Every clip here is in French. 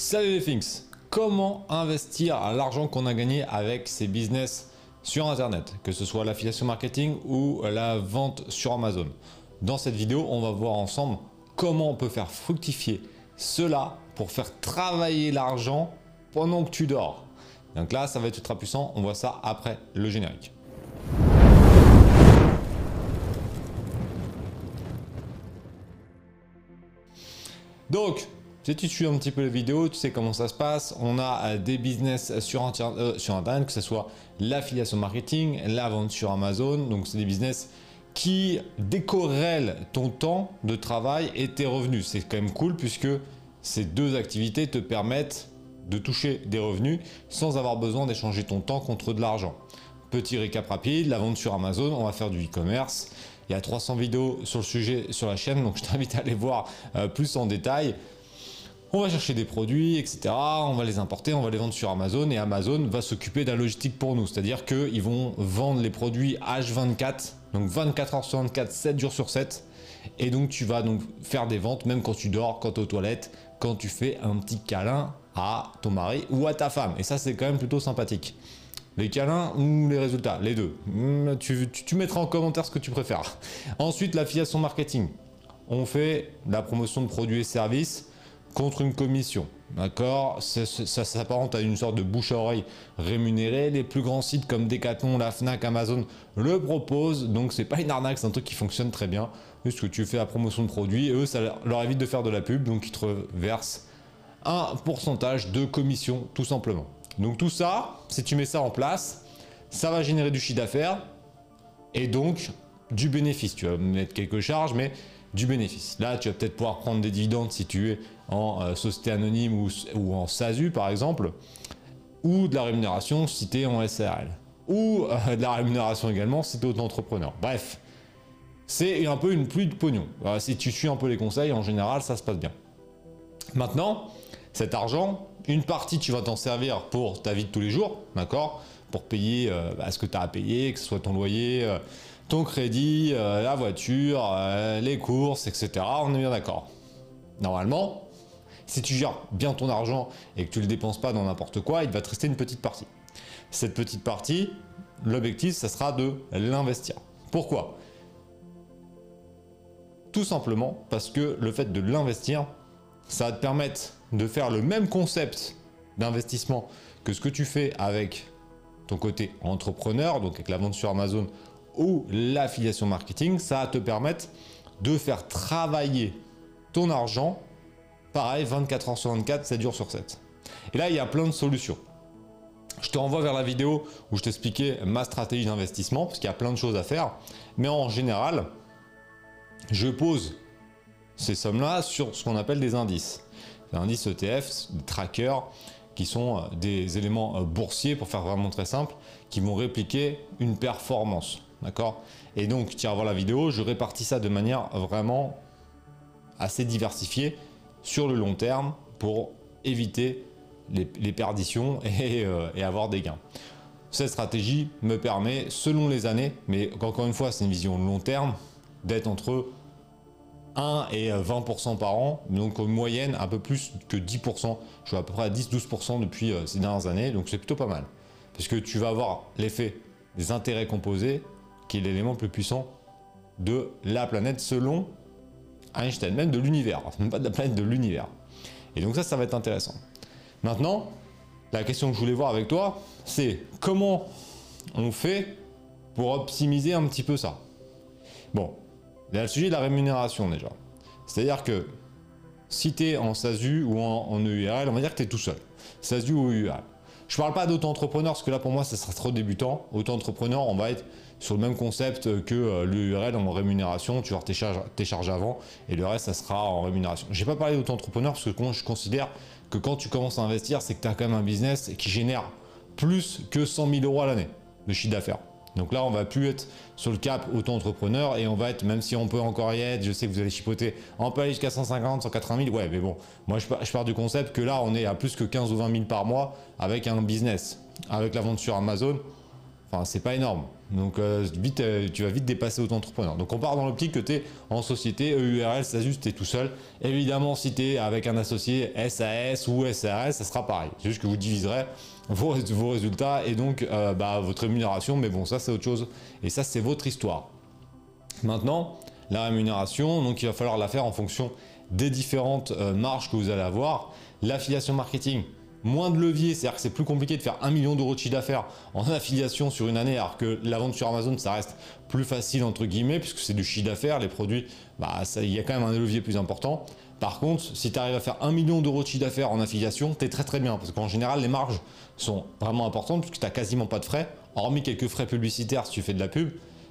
Salut les Finks Comment investir l'argent qu'on a gagné avec ses business sur Internet, que ce soit l'affiliation marketing ou la vente sur Amazon? Dans cette vidéo, on va voir ensemble comment on peut faire fructifier cela pour faire travailler l'argent pendant que tu dors. Donc là, ça va être ultra puissant, on voit ça après le générique. Donc, si tu suis un petit peu les vidéos, tu sais comment ça se passe. On a euh, des business sur, euh, sur Internet, que ce soit l'affiliation marketing, la vente sur Amazon. Donc, c'est des business qui décorrèlent ton temps de travail et tes revenus. C'est quand même cool puisque ces deux activités te permettent de toucher des revenus sans avoir besoin d'échanger ton temps contre de l'argent. Petit récap rapide, la vente sur Amazon, on va faire du e-commerce. Il y a 300 vidéos sur le sujet sur la chaîne, donc je t'invite à aller voir euh, plus en détail. On va chercher des produits, etc. On va les importer, on va les vendre sur Amazon et Amazon va s'occuper de la logistique pour nous. C'est-à-dire qu'ils vont vendre les produits H24, donc 24 h sur 24, 7 jours sur 7. Et donc tu vas faire des ventes même quand tu dors, quand tu es aux toilettes, quand tu fais un petit câlin à ton mari ou à ta femme. Et ça c'est quand même plutôt sympathique. Les câlins ou les résultats, les deux. Hmm, tu, mettras en commentaire ce que tu préfères. Ensuite, l'affiliation marketing. On fait la promotion de produits et services contre une commission. D'accord? Ça, s'apparente à une sorte de bouche à oreille rémunérée. Les plus grands sites comme Decathlon, la Fnac, Amazon le proposent. Donc c'est pas une arnaque, c'est un truc qui fonctionne très bien. Juste que tu fais la promotion de produits, eux ça leur évite de faire de la pub, donc ils te reversent un pourcentage de commission tout simplement. Donc tout ça, si tu mets ça en place, ça va générer du chiffre d'affaires et donc du bénéfice. Tu vas mettre quelques charges, mais du bénéfice. Là, tu vas peut-être pouvoir prendre des dividendes si tu es en euh, société anonyme ou, en SASU par exemple, ou de la rémunération si tu es en SRL, ou euh, de la rémunération également si tu es auto-entrepreneur. Bref, c'est un peu une pluie de pognon. si tu suis un peu les conseils, en général, ça se passe bien. Maintenant, cet argent, une partie, tu vas t'en servir pour ta vie de tous les jours, d'accord? Pour payer euh, bah, ce que tu as à payer, que ce soit ton loyer, euh, ton crédit, euh, la voiture, les courses, etc. On est bien d'accord. Normalement, si tu gères bien ton argent et que tu ne le dépenses pas dans n'importe quoi, il va te rester une petite partie. Cette petite partie, l'objectif, ça sera de l'investir. Pourquoi? Tout simplement parce que le fait de l'investir, ça va te permettre de faire le même concept d'investissement que ce que tu fais avec ton côté entrepreneur, donc avec la vente sur Amazon ou l'affiliation marketing, ça va te permettre de faire travailler ton argent, pareil, 24 heures sur 24, 7 jours sur 7. Et là, il y a plein de solutions. Je te renvoie vers la vidéo où je t'expliquais ma stratégie d'investissement, parce qu'il y a plein de choses à faire. Mais en général, je pose ces sommes-là sur ce qu'on appelle des indices indices ETF, des trackers, qui sont euh, des éléments euh, boursiers, pour faire vraiment très simple, qui vont répliquer une performance. D'accord? Et donc, tu vas voir la vidéo, je répartis ça de manière vraiment assez diversifiée sur le long terme pour éviter les, perditions et, euh, et, avoir des gains. Cette stratégie me permet, selon les années, mais encore une fois, c'est une vision long terme, d'être entre 1 et 20% par an, donc en moyenne un peu plus que 10%. Je suis à peu près à 10-12% depuis euh, ces dernières années, donc c'est plutôt pas mal. Parce que tu vas avoir l'effet des intérêts composés, qui est l'élément le plus puissant de la planète selon Einstein, même de l'univers, même pas de la planète, de l'univers. Et donc ça, ça va être intéressant. Maintenant, la question que je voulais voir avec toi, c'est comment on fait pour optimiser un petit peu ça? Bon, il y a le sujet de la rémunération déjà. C'est-à-dire que si tu es en SASU ou en, EURL, on va dire que tu es tout seul. SASU ou EURL. Je parle pas d'auto-entrepreneur parce que là pour moi ça sera trop débutant. Auto-entrepreneur, on va être sur le même concept que euh, l'URL en rémunération. Tu vas tes charges, avant et le reste ça sera en rémunération. Je n'ai pas parlé d'auto-entrepreneur parce que je considère que quand tu commences à investir, c'est que tu as quand même un business qui génère plus que 100 000 euros à l'année de chiffre d'affaires. Donc là, on va plus être sur le cap auto-entrepreneur et on va être, même si on peut encore y être, je sais que vous allez chipoter, on peut aller jusqu'à 150, 180 000, ouais, mais bon, moi je pars, du concept que là, on est à plus que 15 ou 20 000 par mois avec un business. Avec la vente sur Amazon, Enfin, c'est pas énorme. Donc, euh, vite, euh, tu vas vite dépasser auto-entrepreneur. Donc, on part dans l'optique que tu es en société, EURL, juste, tu es tout seul. Évidemment, si tu es avec un associé SAS ou SARS, ça sera pareil. C'est juste que vous diviserez vos, vos résultats et donc euh, bah, votre rémunération. Mais bon, ça, c'est autre chose. Et ça, c'est votre histoire. Maintenant, la rémunération, donc il va falloir la faire en fonction des différentes marges que vous allez avoir. L'affiliation marketing, moins de levier, c'est-à-dire que c'est plus compliqué de faire un million d'euros de chiffre d'affaires en affiliation sur une année, alors que la vente sur Amazon, ça reste plus facile entre guillemets, puisque c'est du chiffre d'affaires, les produits, bah, il y a quand même un levier plus important. Par contre, si tu arrives à faire un million d'euros de chiffre d'affaires en affiliation, tu es très très bien, parce qu'en général, les marges sont vraiment importantes, puisque tu n'as quasiment pas de frais, hormis quelques frais publicitaires si tu fais de la pub.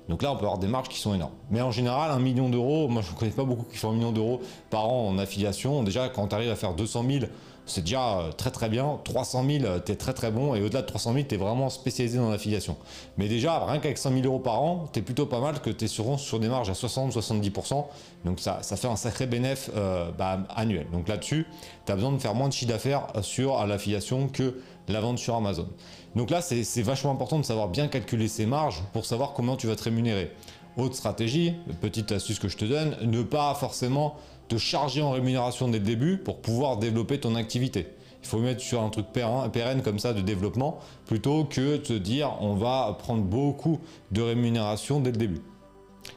Donc là, on peut avoir des marges qui sont énormes. Mais en général, un million d'euros, moi je ne connais pas beaucoup qui font un million d'euros par an en affiliation. Déjà, quand tu arrives à faire 200 000 c'est déjà euh, très très bien. 300 000, tu es très très bon. Et au-delà de 300 000, tu es vraiment spécialisé dans l'affiliation. Mais déjà, rien qu'avec 100 000 euros par an, tu es plutôt pas mal que tu es sur, sur des marges à 60-70%. Donc ça, fait un sacré bénéfice euh, bah, annuel. Donc là-dessus, tu as besoin de faire moins de chiffre d'affaires sur l'affiliation que la vente sur Amazon. Donc là, c'est vachement important de savoir bien calculer ces marges pour savoir comment tu vas te rémunérer. Autre stratégie, petite astuce que je te donne, ne pas forcément te charger en rémunération dès le début pour pouvoir développer ton activité. Il faut mettre sur un truc pérenne comme ça de développement plutôt que te dire on va prendre beaucoup de rémunération dès le début.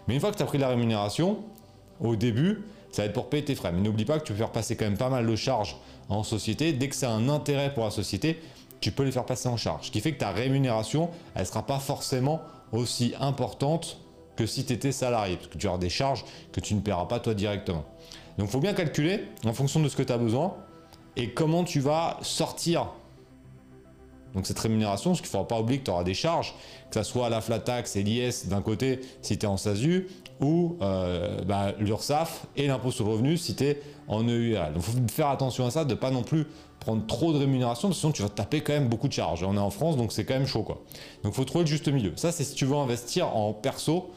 Mais une fois que tu as pris la rémunération, au début, ça va être pour payer tes frais. Mais n'oublie pas que tu peux faire passer quand même pas mal de charges en société. Dès que c'est un intérêt pour la société, tu peux les faire passer en charge. Ce qui fait que ta rémunération, elle ne sera pas forcément aussi importante que si tu étais salarié, parce que tu auras des charges que tu ne paieras pas toi directement. Donc il faut bien calculer en fonction de ce que tu as besoin et comment tu vas sortir donc cette rémunération, parce qu'il ne faudra pas oublier que tu auras des charges, que ce soit la flat tax et l'IS d'un côté si tu es en SASU, ou euh, bah, l'URSSAF et l'impôt sur le revenu si tu es en EURL. Donc il faut faire attention à ça, de ne pas non plus prendre trop de rémunération, sinon tu vas taper quand même beaucoup de charges. On est en France, donc c'est quand même chaud. Quoi. Donc il faut trouver le juste milieu. Ça, c'est si tu veux investir en perso,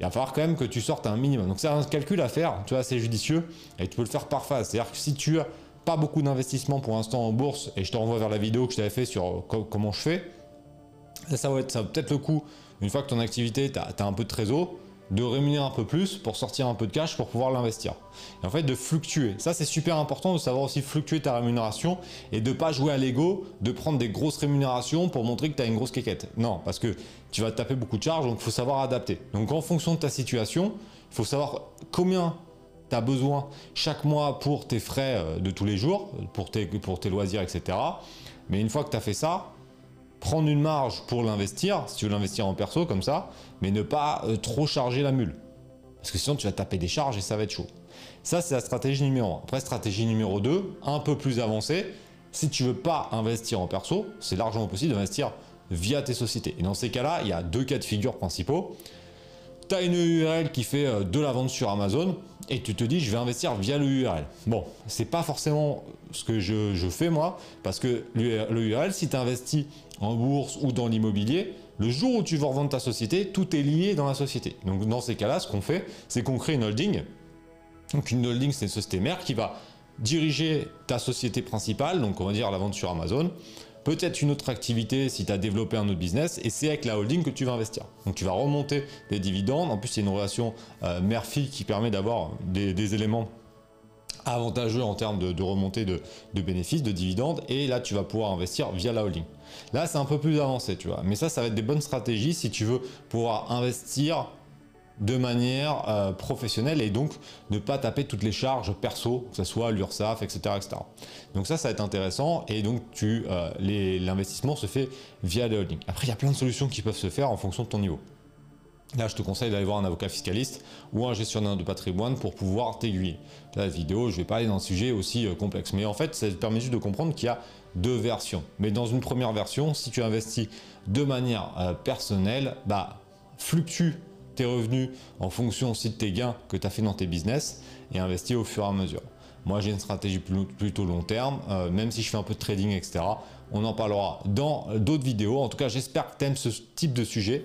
il va falloir quand même que tu sortes un minimum. Donc c'est un calcul à faire, tu vois, assez judicieux, et tu peux le faire par phase. C'est-à-dire que si tu as pas beaucoup d'investissement pour l'instant en bourse, et je te renvoie vers la vidéo que je t'avais fait sur comment je fais, ça, va être, ça peut-être le coup, une fois que ton activité, tu as, un peu de trésor, de rémunérer un peu plus pour sortir un peu de cash pour pouvoir l'investir. Et en fait, de fluctuer. Ça, c'est super important de savoir aussi fluctuer ta rémunération et de pas jouer à l'ego, de prendre des grosses rémunérations pour montrer que tu as une grosse quéquette. Non, parce que tu vas taper beaucoup de charges, donc il faut savoir adapter. Donc en fonction de ta situation, il faut savoir combien tu as besoin chaque mois pour tes frais euh, de tous les jours, pour tes, pour tes loisirs, etc. Mais une fois que tu as fait ça, prendre une marge pour l'investir, si tu veux l'investir en perso comme ça, mais ne pas euh, trop charger la mule. Parce que sinon tu vas taper des charges et ça va être chaud. Ça c'est la stratégie numéro 1. Après stratégie numéro 2, un peu plus avancée, si tu veux pas investir en perso, c'est largement possible d'investir via tes sociétés. Et dans ces cas-là, il y a deux cas de figure principaux. Tu as une URL qui fait euh, de la vente sur Amazon et tu te dis je vais investir via le URL. Bon, c'est pas forcément ce que je, je fais moi, parce que le URL, si tu investis en bourse ou dans l'immobilier, le jour où tu vas revendre ta société, tout est lié dans la société. Donc dans ces cas-là, ce qu'on fait, c'est qu'on crée une holding. Donc une holding, c'est une société mère qui va diriger ta société principale, donc on va dire la vente sur Amazon, peut-être une autre activité si tu as développé un autre business, et c'est avec la holding que tu vas investir. Donc tu vas remonter des dividendes, en plus c'est une relation euh, mère-fille qui permet d'avoir des éléments avantageux en termes de, remontée de, bénéfices, de dividendes, et là tu vas pouvoir investir via la holding. Là c'est un peu plus avancé, tu vois, mais ça, ça va être des bonnes stratégies si tu veux pouvoir investir de manière euh, professionnelle et donc ne pas taper toutes les charges perso, que ce soit l'URSSAF, etc., etc. Donc ça, ça va être intéressant et donc tu euh, l'investissement se fait via les holdings. Après, il y a plein de solutions qui peuvent se faire en fonction de ton niveau. Là, je te conseille d'aller voir un avocat fiscaliste ou un gestionnaire de patrimoine pour pouvoir t'aiguiller. La vidéo, je vais pas aller dans un sujet aussi euh, complexe. Mais en fait, ça te permet juste de comprendre qu'il y a deux versions. Mais dans une première version, si tu investis de manière euh, personnelle, bah, fluctue tes revenus en fonction aussi de tes gains que tu as fait dans tes business et investis au fur et à mesure. Moi, j'ai une stratégie plutôt long terme, euh, même si je fais un peu de trading, etc. On en parlera dans d'autres vidéos. En tout cas, j'espère que tu aimes ce type de sujet.